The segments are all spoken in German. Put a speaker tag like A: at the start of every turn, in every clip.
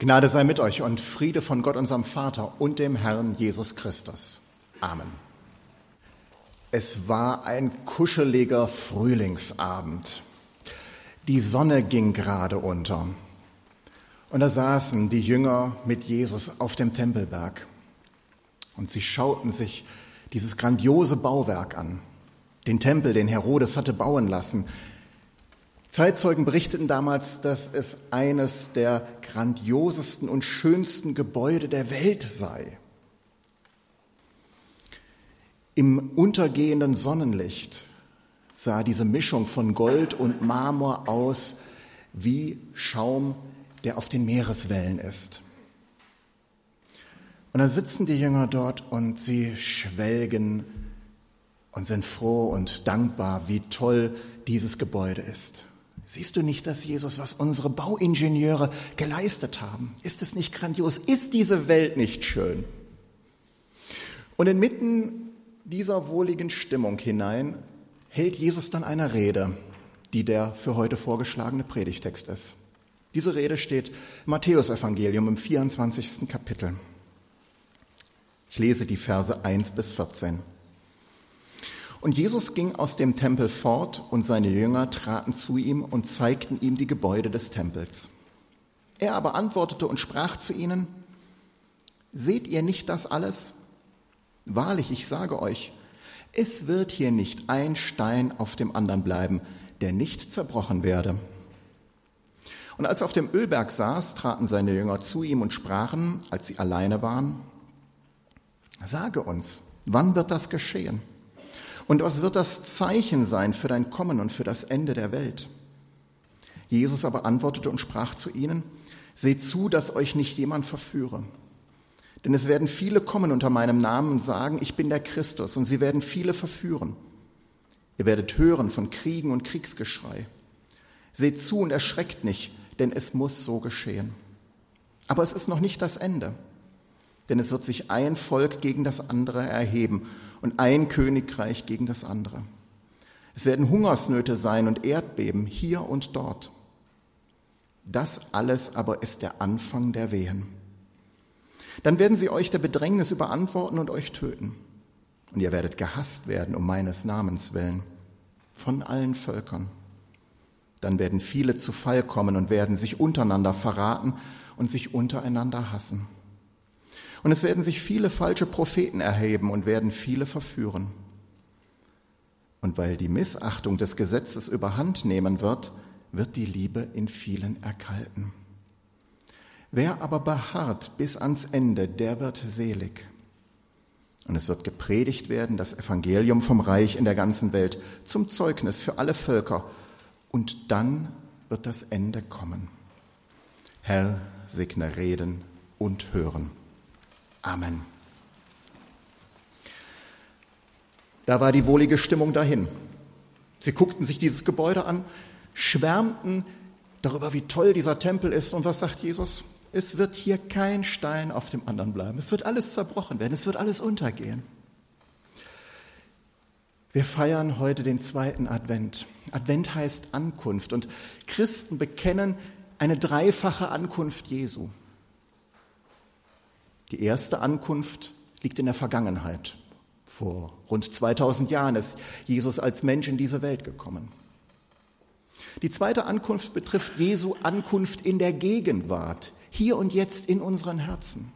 A: Gnade sei mit euch und Friede von Gott, unserem Vater und dem Herrn Jesus Christus. Amen. Es war ein kuscheliger Frühlingsabend. Die Sonne ging gerade unter. Und da saßen die Jünger mit Jesus auf dem Tempelberg. Und sie schauten sich dieses grandiose Bauwerk an. Den Tempel, den Herodes hatte bauen lassen, Zeitzeugen berichteten damals, dass es eines der grandiosesten und schönsten Gebäude der Welt sei. Im untergehenden Sonnenlicht sah diese Mischung von Gold und Marmor aus wie Schaum, der auf den Meereswellen ist. Und da sitzen die Jünger dort und sie schwelgen und sind froh und dankbar, wie toll dieses Gebäude ist. Siehst du nicht das, Jesus, was unsere Bauingenieure geleistet haben? Ist es nicht grandios? Ist diese Welt nicht schön? Und inmitten dieser wohligen Stimmung hinein hält Jesus dann eine Rede, die der für heute vorgeschlagene Predigtext ist. Diese Rede steht im Matthäusevangelium im 24. Kapitel. Ich lese die Verse 1 bis 14. Und Jesus ging aus dem Tempel fort und seine Jünger traten zu ihm und zeigten ihm die Gebäude des Tempels. Er aber antwortete und sprach zu ihnen, Seht ihr nicht das alles? Wahrlich, ich sage euch, es wird hier nicht ein Stein auf dem anderen bleiben, der nicht zerbrochen werde. Und als er auf dem Ölberg saß, traten seine Jünger zu ihm und sprachen, als sie alleine waren, Sage uns, wann wird das geschehen? Und was wird das Zeichen sein für dein Kommen und für das Ende der Welt? Jesus aber antwortete und sprach zu ihnen, Seht zu, dass euch nicht jemand verführe. Denn es werden viele kommen unter meinem Namen und sagen, ich bin der Christus, und sie werden viele verführen. Ihr werdet hören von Kriegen und Kriegsgeschrei. Seht zu und erschreckt nicht, denn es muss so geschehen. Aber es ist noch nicht das Ende denn es wird sich ein Volk gegen das andere erheben und ein Königreich gegen das andere. Es werden Hungersnöte sein und Erdbeben hier und dort. Das alles aber ist der Anfang der Wehen. Dann werden sie euch der Bedrängnis überantworten und euch töten. Und ihr werdet gehasst werden um meines Namens willen von allen Völkern. Dann werden viele zu Fall kommen und werden sich untereinander verraten und sich untereinander hassen. Und es werden sich viele falsche Propheten erheben und werden viele verführen. Und weil die Missachtung des Gesetzes überhand nehmen wird, wird die Liebe in vielen erkalten. Wer aber beharrt bis ans Ende, der wird selig. Und es wird gepredigt werden, das Evangelium vom Reich in der ganzen Welt zum Zeugnis für alle Völker. Und dann wird das Ende kommen. Herr, segne Reden und Hören. Amen. Da war die wohlige Stimmung dahin. Sie guckten sich dieses Gebäude an, schwärmten darüber, wie toll dieser Tempel ist. Und was sagt Jesus? Es wird hier kein Stein auf dem anderen bleiben. Es wird alles zerbrochen werden. Es wird alles untergehen. Wir feiern heute den zweiten Advent. Advent heißt Ankunft und Christen bekennen eine dreifache Ankunft Jesu. Die erste Ankunft liegt in der Vergangenheit. Vor rund 2000 Jahren ist Jesus als Mensch in diese Welt gekommen. Die zweite Ankunft betrifft Jesu Ankunft in der Gegenwart, hier und jetzt in unseren Herzen.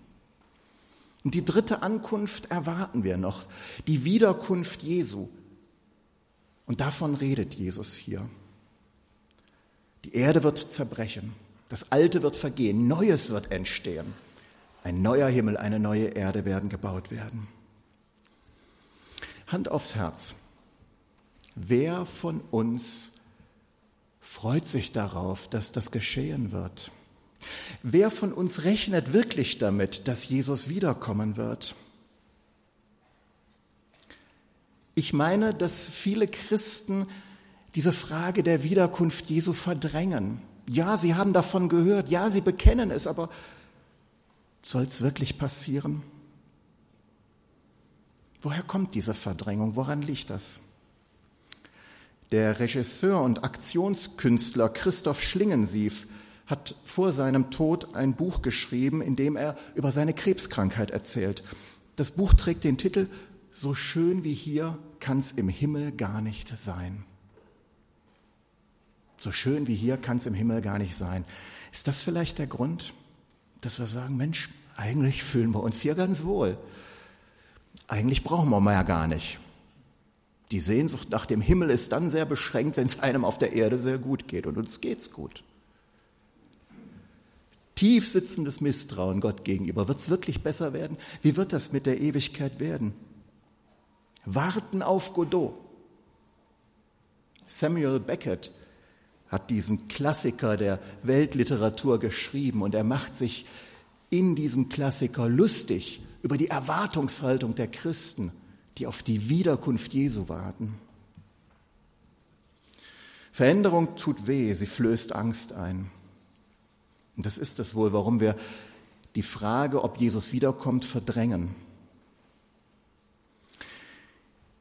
A: Und die dritte Ankunft erwarten wir noch, die Wiederkunft Jesu. Und davon redet Jesus hier. Die Erde wird zerbrechen, das Alte wird vergehen, Neues wird entstehen. Ein neuer Himmel, eine neue Erde werden gebaut werden. Hand aufs Herz. Wer von uns freut sich darauf, dass das geschehen wird? Wer von uns rechnet wirklich damit, dass Jesus wiederkommen wird? Ich meine, dass viele Christen diese Frage der Wiederkunft Jesu verdrängen. Ja, sie haben davon gehört, ja, sie bekennen es, aber soll es wirklich passieren? Woher kommt diese Verdrängung? Woran liegt das? Der Regisseur und Aktionskünstler Christoph Schlingensief hat vor seinem Tod ein Buch geschrieben, in dem er über seine Krebskrankheit erzählt. Das Buch trägt den Titel So schön wie hier kann's im Himmel gar nicht sein. So schön wie hier kann's im Himmel gar nicht sein. Ist das vielleicht der Grund, dass wir sagen, Mensch, eigentlich fühlen wir uns hier ganz wohl. Eigentlich brauchen wir mal ja gar nicht. Die Sehnsucht nach dem Himmel ist dann sehr beschränkt, wenn es einem auf der Erde sehr gut geht und uns geht's gut. Tief sitzendes Misstrauen Gott gegenüber. Wird es wirklich besser werden? Wie wird das mit der Ewigkeit werden? Warten auf Godot. Samuel Beckett hat diesen Klassiker der Weltliteratur geschrieben und er macht sich in diesem Klassiker lustig über die Erwartungshaltung der Christen, die auf die Wiederkunft Jesu warten. Veränderung tut weh, sie flößt Angst ein. Und das ist es wohl, warum wir die Frage, ob Jesus wiederkommt, verdrängen.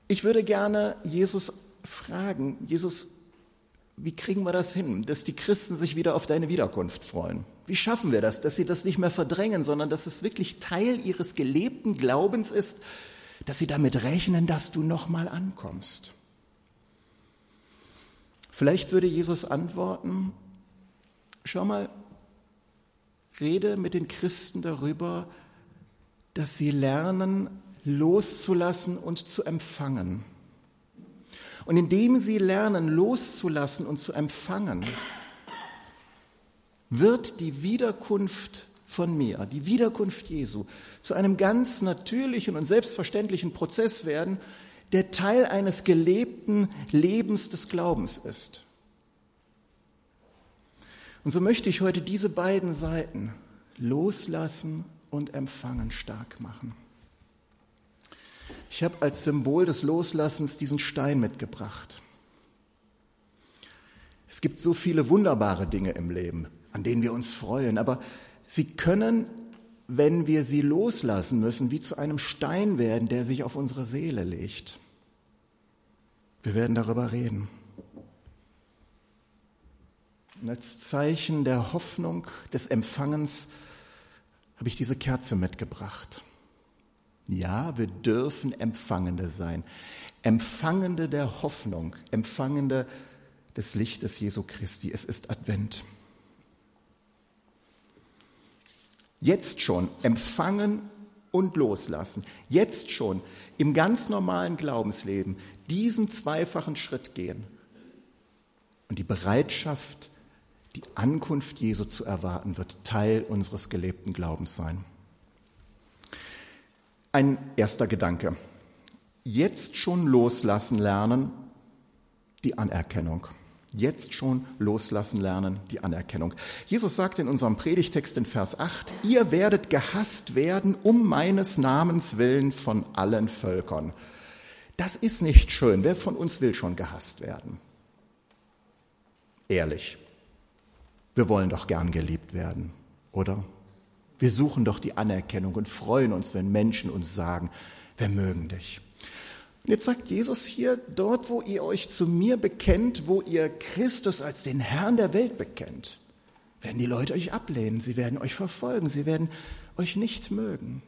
A: Ich würde gerne Jesus fragen, Jesus, wie kriegen wir das hin, dass die Christen sich wieder auf deine Wiederkunft freuen? Wie schaffen wir das, dass sie das nicht mehr verdrängen, sondern dass es wirklich Teil ihres gelebten Glaubens ist, dass sie damit rechnen, dass du nochmal ankommst? Vielleicht würde Jesus antworten, schau mal, rede mit den Christen darüber, dass sie lernen, loszulassen und zu empfangen. Und indem sie lernen, loszulassen und zu empfangen, wird die Wiederkunft von mir, die Wiederkunft Jesu, zu einem ganz natürlichen und selbstverständlichen Prozess werden, der Teil eines gelebten Lebens des Glaubens ist. Und so möchte ich heute diese beiden Seiten loslassen und empfangen stark machen. Ich habe als Symbol des Loslassens diesen Stein mitgebracht. Es gibt so viele wunderbare Dinge im Leben, an denen wir uns freuen, aber sie können, wenn wir sie loslassen müssen, wie zu einem Stein werden, der sich auf unsere Seele legt. Wir werden darüber reden. Und als Zeichen der Hoffnung, des Empfangens, habe ich diese Kerze mitgebracht. Ja, wir dürfen Empfangende sein. Empfangende der Hoffnung, Empfangende des Lichtes Jesu Christi. Es ist Advent. Jetzt schon empfangen und loslassen. Jetzt schon im ganz normalen Glaubensleben diesen zweifachen Schritt gehen. Und die Bereitschaft die Ankunft Jesu zu erwarten, wird Teil unseres gelebten Glaubens sein. Ein erster Gedanke. Jetzt schon loslassen lernen, die Anerkennung. Jetzt schon loslassen lernen, die Anerkennung. Jesus sagt in unserem Predigtext in Vers 8, ihr werdet gehasst werden um meines Namens willen von allen Völkern. Das ist nicht schön. Wer von uns will schon gehasst werden? Ehrlich. Wir wollen doch gern geliebt werden, oder? Wir suchen doch die Anerkennung und freuen uns, wenn Menschen uns sagen, wir mögen dich. Und jetzt sagt Jesus hier, dort, wo ihr euch zu mir bekennt, wo ihr Christus als den Herrn der Welt bekennt, werden die Leute euch ablehnen, sie werden euch verfolgen, sie werden euch nicht mögen.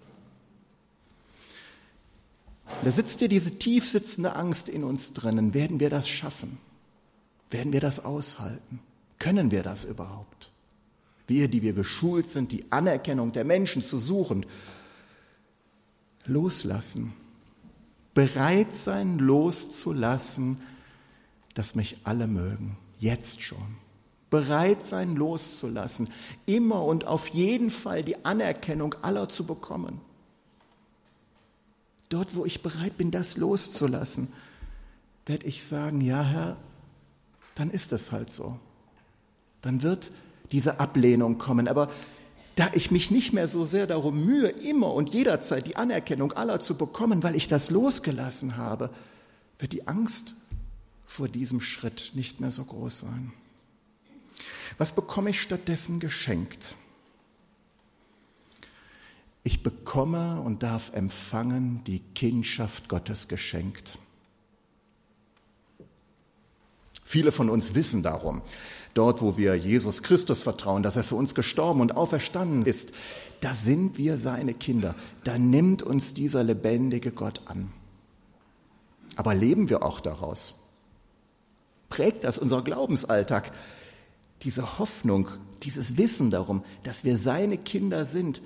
A: Da sitzt ja diese tief sitzende Angst in uns drinnen. Werden wir das schaffen? Werden wir das aushalten? Können wir das überhaupt? Wir, die wir geschult sind, die Anerkennung der Menschen zu suchen, loslassen, bereit sein, loszulassen, dass mich alle mögen, jetzt schon. Bereit sein, loszulassen, immer und auf jeden Fall die Anerkennung aller zu bekommen. Dort, wo ich bereit bin, das loszulassen, werde ich sagen, ja Herr, dann ist es halt so dann wird diese Ablehnung kommen. Aber da ich mich nicht mehr so sehr darum mühe, immer und jederzeit die Anerkennung aller zu bekommen, weil ich das losgelassen habe, wird die Angst vor diesem Schritt nicht mehr so groß sein. Was bekomme ich stattdessen geschenkt? Ich bekomme und darf empfangen die Kindschaft Gottes geschenkt. Viele von uns wissen darum, dort wo wir Jesus Christus vertrauen, dass er für uns gestorben und auferstanden ist, da sind wir seine Kinder. Da nimmt uns dieser lebendige Gott an. Aber leben wir auch daraus? Prägt das unser Glaubensalltag? Diese Hoffnung, dieses Wissen darum, dass wir seine Kinder sind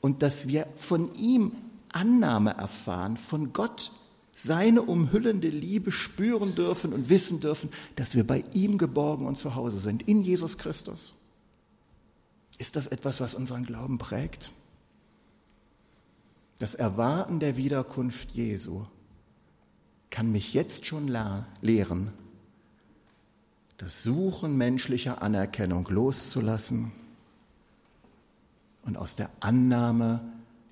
A: und dass wir von ihm Annahme erfahren, von Gott seine umhüllende Liebe spüren dürfen und wissen dürfen, dass wir bei ihm geborgen und zu Hause sind, in Jesus Christus. Ist das etwas, was unseren Glauben prägt? Das Erwarten der Wiederkunft Jesu kann mich jetzt schon lehren, das Suchen menschlicher Anerkennung loszulassen und aus der Annahme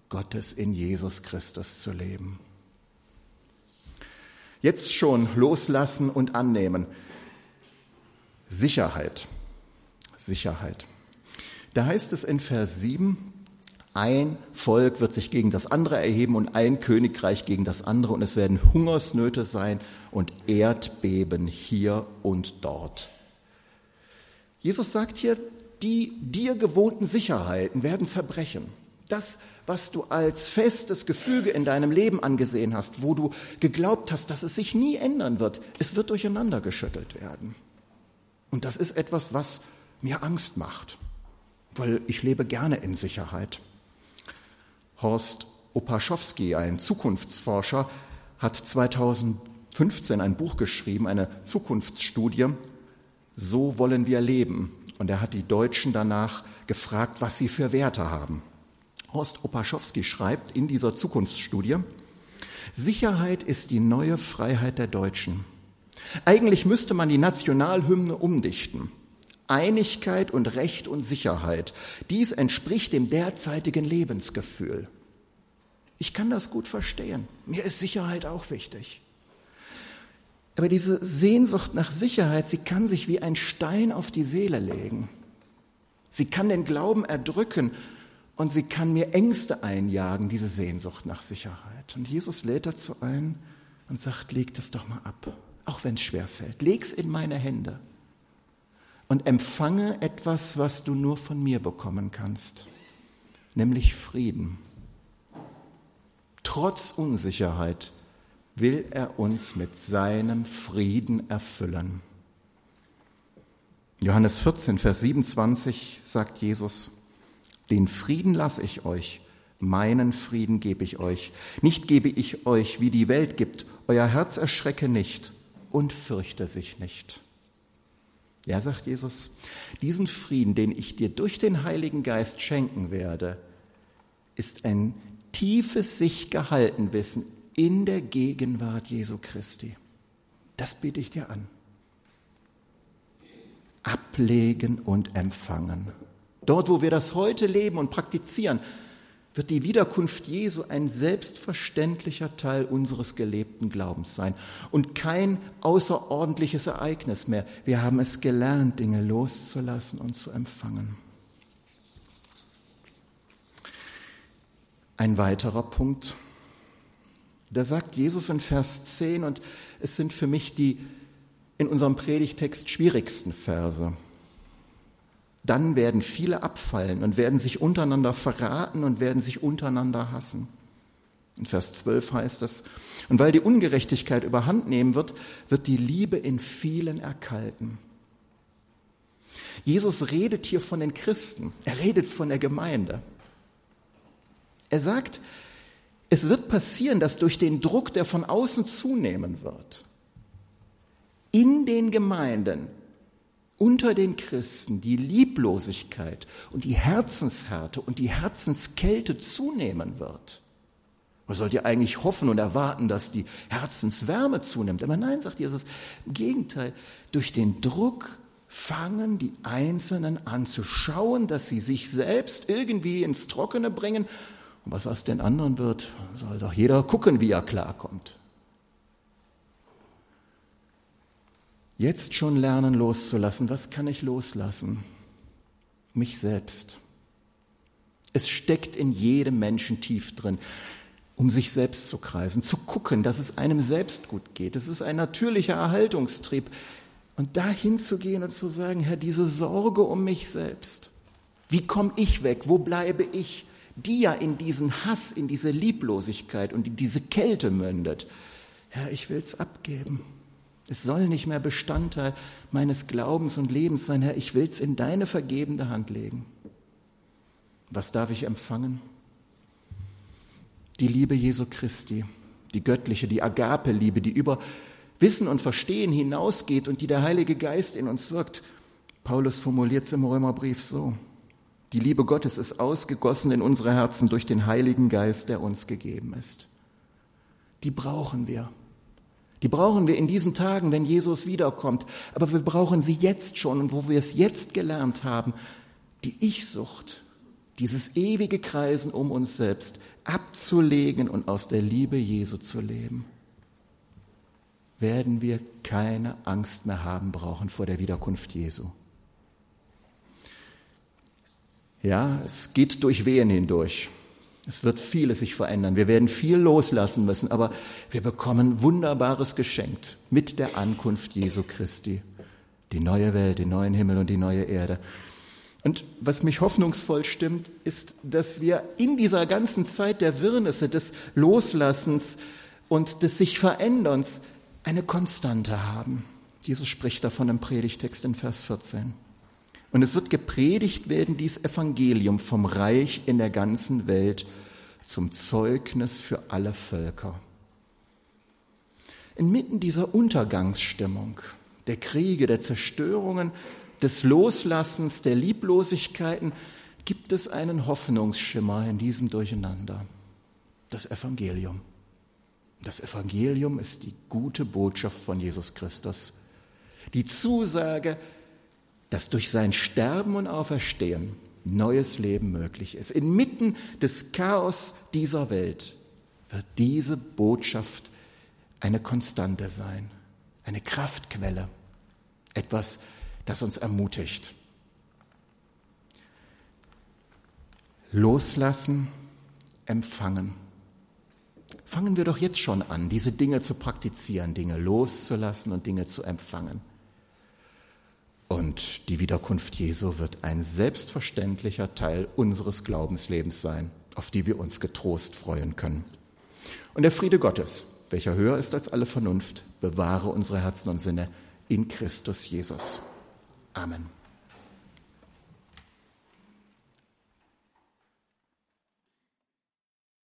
A: Gottes in Jesus Christus zu leben. Jetzt schon loslassen und annehmen. Sicherheit. Sicherheit. Da heißt es in Vers 7, ein Volk wird sich gegen das andere erheben und ein Königreich gegen das andere und es werden Hungersnöte sein und Erdbeben hier und dort. Jesus sagt hier, die dir gewohnten Sicherheiten werden zerbrechen. Das, was du als festes Gefüge in deinem Leben angesehen hast, wo du geglaubt hast, dass es sich nie ändern wird, es wird durcheinander geschüttelt werden. Und das ist etwas, was mir Angst macht, weil ich lebe gerne in Sicherheit. Horst Opaschowski, ein Zukunftsforscher, hat 2015 ein Buch geschrieben, eine Zukunftsstudie, So wollen wir leben. Und er hat die Deutschen danach gefragt, was sie für Werte haben. Horst Opaschowski schreibt in dieser Zukunftsstudie, Sicherheit ist die neue Freiheit der Deutschen. Eigentlich müsste man die Nationalhymne umdichten. Einigkeit und Recht und Sicherheit. Dies entspricht dem derzeitigen Lebensgefühl. Ich kann das gut verstehen. Mir ist Sicherheit auch wichtig. Aber diese Sehnsucht nach Sicherheit, sie kann sich wie ein Stein auf die Seele legen. Sie kann den Glauben erdrücken und sie kann mir Ängste einjagen, diese Sehnsucht nach Sicherheit. Und Jesus lädt dazu ein und sagt, leg das doch mal ab, auch wenn es schwer fällt. Leg's in meine Hände und empfange etwas, was du nur von mir bekommen kannst, nämlich Frieden. Trotz Unsicherheit will er uns mit seinem Frieden erfüllen. Johannes 14, Vers 27 sagt Jesus, den Frieden lasse ich euch, meinen Frieden gebe ich euch. Nicht gebe ich euch, wie die Welt gibt. Euer Herz erschrecke nicht und fürchte sich nicht. Ja, sagt Jesus, diesen Frieden, den ich dir durch den Heiligen Geist schenken werde, ist ein tiefes sich gehalten Wissen in der Gegenwart Jesu Christi. Das biete ich dir an. Ablegen und empfangen. Dort, wo wir das heute leben und praktizieren, wird die Wiederkunft Jesu ein selbstverständlicher Teil unseres gelebten Glaubens sein und kein außerordentliches Ereignis mehr. Wir haben es gelernt, Dinge loszulassen und zu empfangen. Ein weiterer Punkt, da sagt Jesus in Vers 10, und es sind für mich die in unserem Predigtext schwierigsten Verse dann werden viele abfallen und werden sich untereinander verraten und werden sich untereinander hassen. In Vers 12 heißt es, und weil die Ungerechtigkeit überhand nehmen wird, wird die Liebe in vielen erkalten. Jesus redet hier von den Christen, er redet von der Gemeinde. Er sagt, es wird passieren, dass durch den Druck, der von außen zunehmen wird, in den Gemeinden unter den Christen die Lieblosigkeit und die Herzenshärte und die Herzenskälte zunehmen wird. Man sollte eigentlich hoffen und erwarten, dass die Herzenswärme zunimmt. Aber nein, sagt Jesus, im Gegenteil, durch den Druck fangen die Einzelnen an zu schauen, dass sie sich selbst irgendwie ins Trockene bringen. Und was aus den anderen wird, soll doch jeder gucken, wie er klarkommt. Jetzt schon lernen loszulassen. Was kann ich loslassen? Mich selbst. Es steckt in jedem Menschen tief drin, um sich selbst zu kreisen, zu gucken, dass es einem selbst gut geht. Es ist ein natürlicher Erhaltungstrieb. Und dahin zu gehen und zu sagen, Herr, diese Sorge um mich selbst, wie komme ich weg, wo bleibe ich, die ja in diesen Hass, in diese Lieblosigkeit und in diese Kälte mündet. Herr, ich will es abgeben. Es soll nicht mehr Bestandteil meines Glaubens und Lebens sein, Herr, ich will es in deine vergebende Hand legen. Was darf ich empfangen? Die Liebe Jesu Christi, die göttliche, die Agape-Liebe, die über Wissen und Verstehen hinausgeht und die der Heilige Geist in uns wirkt. Paulus formuliert es im Römerbrief so. Die Liebe Gottes ist ausgegossen in unsere Herzen durch den Heiligen Geist, der uns gegeben ist. Die brauchen wir. Die brauchen wir in diesen Tagen, wenn Jesus wiederkommt. Aber wir brauchen sie jetzt schon und wo wir es jetzt gelernt haben, die Ich-Sucht, dieses ewige Kreisen um uns selbst abzulegen und aus der Liebe Jesu zu leben werden wir keine Angst mehr haben brauchen vor der Wiederkunft Jesu. Ja, es geht durch Wehen hindurch. Es wird vieles sich verändern. Wir werden viel loslassen müssen, aber wir bekommen Wunderbares geschenkt mit der Ankunft Jesu Christi. Die neue Welt, den neuen Himmel und die neue Erde. Und was mich hoffnungsvoll stimmt, ist, dass wir in dieser ganzen Zeit der Wirrnisse, des Loslassens und des sich Veränderns eine Konstante haben. Jesus spricht davon im Predigtext in Vers 14. Und es wird gepredigt werden, dies Evangelium vom Reich in der ganzen Welt zum Zeugnis für alle Völker. Inmitten dieser Untergangsstimmung, der Kriege, der Zerstörungen, des Loslassens, der Lieblosigkeiten, gibt es einen Hoffnungsschimmer in diesem Durcheinander. Das Evangelium. Das Evangelium ist die gute Botschaft von Jesus Christus. Die Zusage, dass durch sein Sterben und Auferstehen neues Leben möglich ist. Inmitten des Chaos dieser Welt wird diese Botschaft eine Konstante sein, eine Kraftquelle, etwas, das uns ermutigt. Loslassen, empfangen. Fangen wir doch jetzt schon an, diese Dinge zu praktizieren, Dinge loszulassen und Dinge zu empfangen. Und die Wiederkunft Jesu wird ein selbstverständlicher Teil unseres Glaubenslebens sein, auf die wir uns getrost freuen können. Und der Friede Gottes, welcher höher ist als alle Vernunft, bewahre unsere Herzen und Sinne in Christus Jesus. Amen.